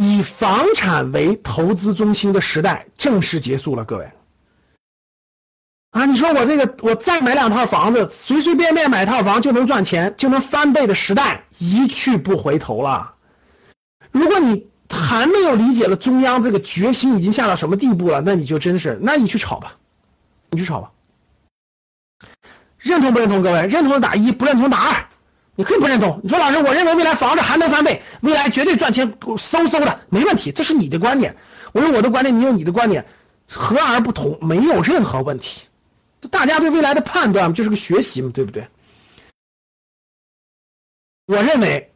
以房产为投资中心的时代正式结束了，各位。啊，你说我这个，我再买两套房子，随随便便买套房就能赚钱，就能翻倍的时代一去不回头了。如果你还没有理解了中央这个决心已经下到什么地步了，那你就真是，那你去炒吧，你去炒吧。认同不认同？各位，认同的打一，不认同打二。你可以不认同，你说老师，我认为未来房子还能翻倍，未来绝对赚钱，嗖嗖的，没问题，这是你的观点。我有我的观点，你有你的观点，和而不同，没有任何问题。这大家对未来的判断就是个学习嘛，对不对？我认为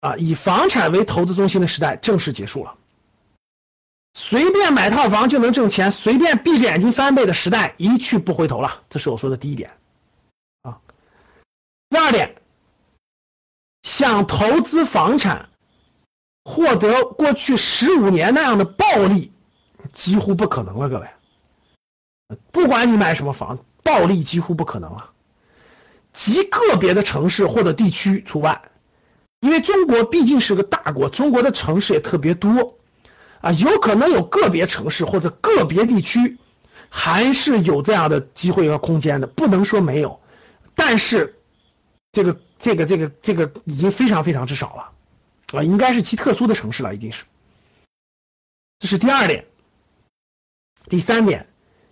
啊，以房产为投资中心的时代正式结束了，随便买套房就能挣钱，随便闭着眼睛翻倍的时代一去不回头了。这是我说的第一点啊。第二点。想投资房产，获得过去十五年那样的暴利，几乎不可能了，各位。不管你买什么房，暴利几乎不可能了，极个别的城市或者地区除外，因为中国毕竟是个大国，中国的城市也特别多啊，有可能有个别城市或者个别地区还是有这样的机会和空间的，不能说没有，但是这个。这个这个这个已经非常非常之少了啊，应该是其特殊的城市了，一定是。这是第二点。第三点，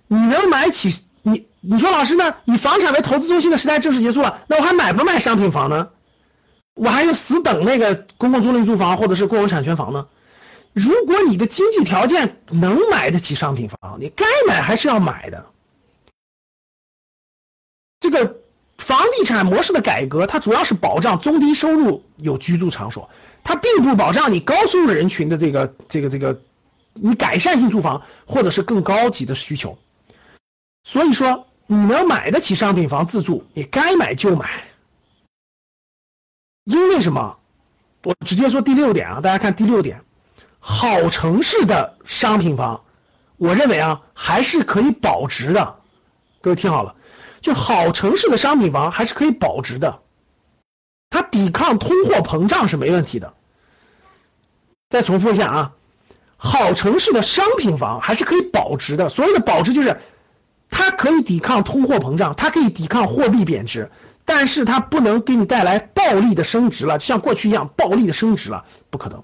你能买起你你说老师呢？以房产为投资中心的时代正式结束了，那我还买不买商品房呢？我还是死等那个公共租赁住房或者是共有产权房呢？如果你的经济条件能买得起商品房，你该买还是要买的。这个。房地产模式的改革，它主要是保障中低收入有居住场所，它并不保障你高收入人群的这个这个这个你改善性住房或者是更高级的需求。所以说，你能买得起商品房自住，你该买就买。因为什么？我直接说第六点啊，大家看第六点，好城市的商品房，我认为啊还是可以保值的。各位听好了。就好城市的商品房还是可以保值的，它抵抗通货膨胀是没问题的。再重复一下啊，好城市的商品房还是可以保值的。所谓的保值就是它可以抵抗通货膨胀，它可以抵抗货币贬值，但是它不能给你带来暴利的升值了，像过去一样暴利的升值了，不可能。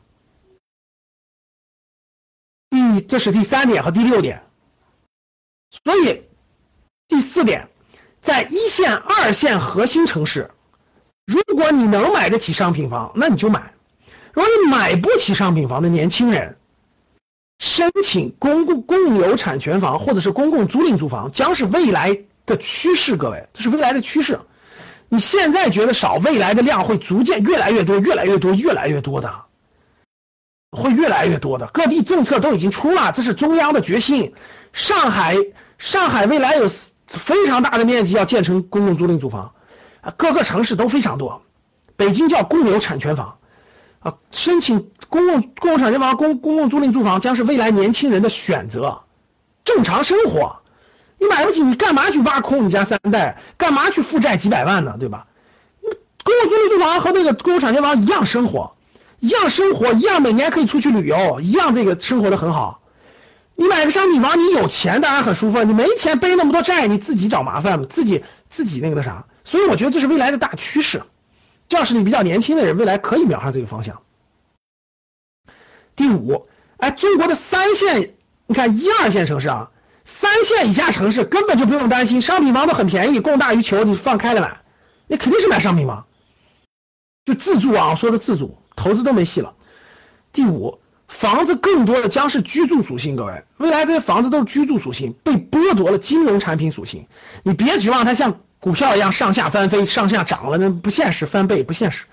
第，这是第三点和第六点，所以第四点。在一线、二线核心城市，如果你能买得起商品房，那你就买；如果你买不起商品房的年轻人，申请公共共有产权房或者是公共租赁住房，将是未来的趋势。各位，这是未来的趋势。你现在觉得少，未来的量会逐渐越来越多，越来越多，越来越多的，会越来越多的。各地政策都已经出了，这是中央的决心。上海，上海未来有。非常大的面积要建成公共租赁住房，啊，各个城市都非常多。北京叫公有产权房，啊，申请公共公有产权房、公公共租赁住房将是未来年轻人的选择。正常生活，你买不起，你干嘛去挖空你家三代？干嘛去负债几百万呢？对吧？公共租赁住房和那个公有产权房一样生活，一样生活，一样每年可以出去旅游，一样这个生活的很好。你买个商品房，你有钱当然很舒服，你没钱背那么多债，你自己找麻烦，自己自己那个那啥。所以我觉得这是未来的大趋势。要是你比较年轻的人，未来可以瞄上这个方向。第五，哎，中国的三线，你看一二线城市啊，三线以下城市根本就不用担心，商品房都很便宜，供大于求，你放开了买，你肯定是买商品房，就自住啊，说的自住，投资都没戏了。第五。房子更多的将是居住属性，各位，未来这些房子都是居住属性，被剥夺了金融产品属性。你别指望它像股票一样上下翻飞，上下涨了，那不现实，翻倍不现实。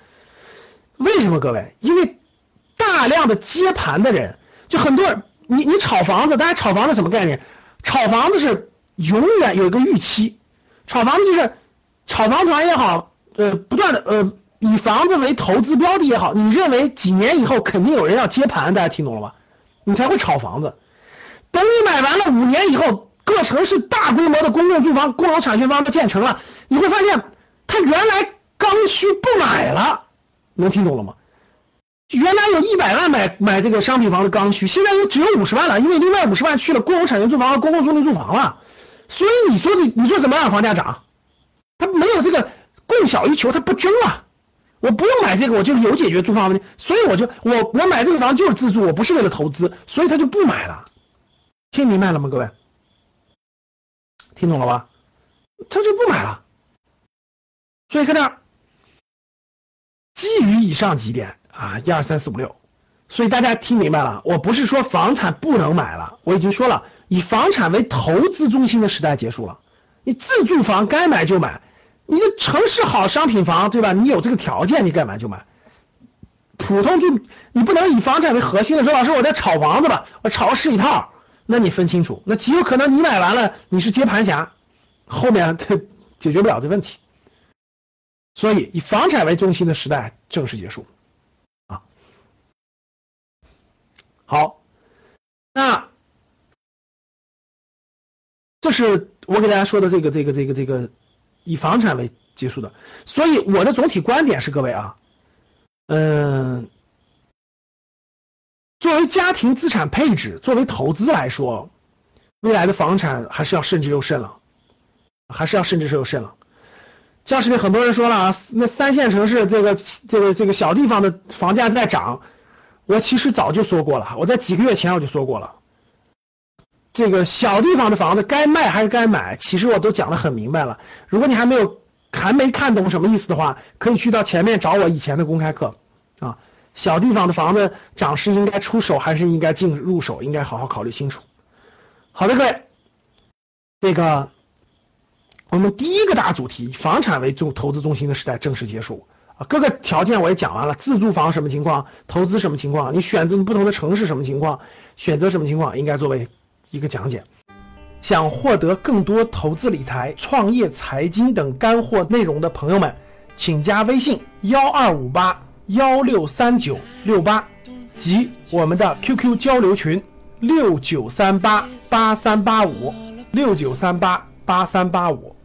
为什么，各位？因为大量的接盘的人，就很多人，你你炒房子，大家炒房子什么概念？炒房子是永远有一个预期，炒房子就是炒房团也好，呃，不断的呃以房子为投资标的也好，你认为几年以后肯定有人要接盘，大家听懂了吗？你才会炒房子。等你买完了五年以后，各城市大规模的公共住房、公有产权房都建成了，你会发现它原来刚需不买了，能听懂了吗？原来有一百万买买这个商品房的刚需，现在也只有五十万了，因为另外五十万去了公有产权住房和公共租赁住房了。所以你说的，你说怎么让房价涨？它没有这个供小于求，它不争了。我不用买这个，我就有解决住房问题。所以我就我我买这个房就是自住，我不是为了投资，所以他就不买了。听明白了吗，各位？听懂了吧？他就不买了。所以看这，基于以上几点。啊，一二三四五六，所以大家听明白了，我不是说房产不能买了，我已经说了，以房产为投资中心的时代结束了，你自住房该买就买，你的城市好商品房对吧？你有这个条件，你该买就买。普通就你不能以房产为核心的说，老师我在炒房子吧，我炒是一套，那你分清楚，那极有可能你买完了你是接盘侠，后面 解决不了这问题。所以以房产为中心的时代正式结束。好，那这是我给大家说的这个这个这个这个以房产为结束的，所以我的总体观点是，各位啊，嗯，作为家庭资产配置，作为投资来说，未来的房产还是要慎之又慎了，还是要慎之又慎了。教室里很多人说了，那三线城市这个这个这个小地方的房价在涨。我其实早就说过了，我在几个月前我就说过了，这个小地方的房子该卖还是该买，其实我都讲的很明白了。如果你还没有还没看懂什么意思的话，可以去到前面找我以前的公开课啊。小地方的房子涨是应该出手还是应该进入手，应该好好考虑清楚。好的，各位，这个我们第一个大主题，房产为重投资中心的时代正式结束。啊，各个条件我也讲完了，自住房什么情况，投资什么情况，你选择不同的城市什么情况，选择什么情况，应该作为一个讲解。想获得更多投资理财、创业、财经等干货内容的朋友们，请加微信幺二五八幺六三九六八及我们的 QQ 交流群六九三八八三八五六九三八八三八五。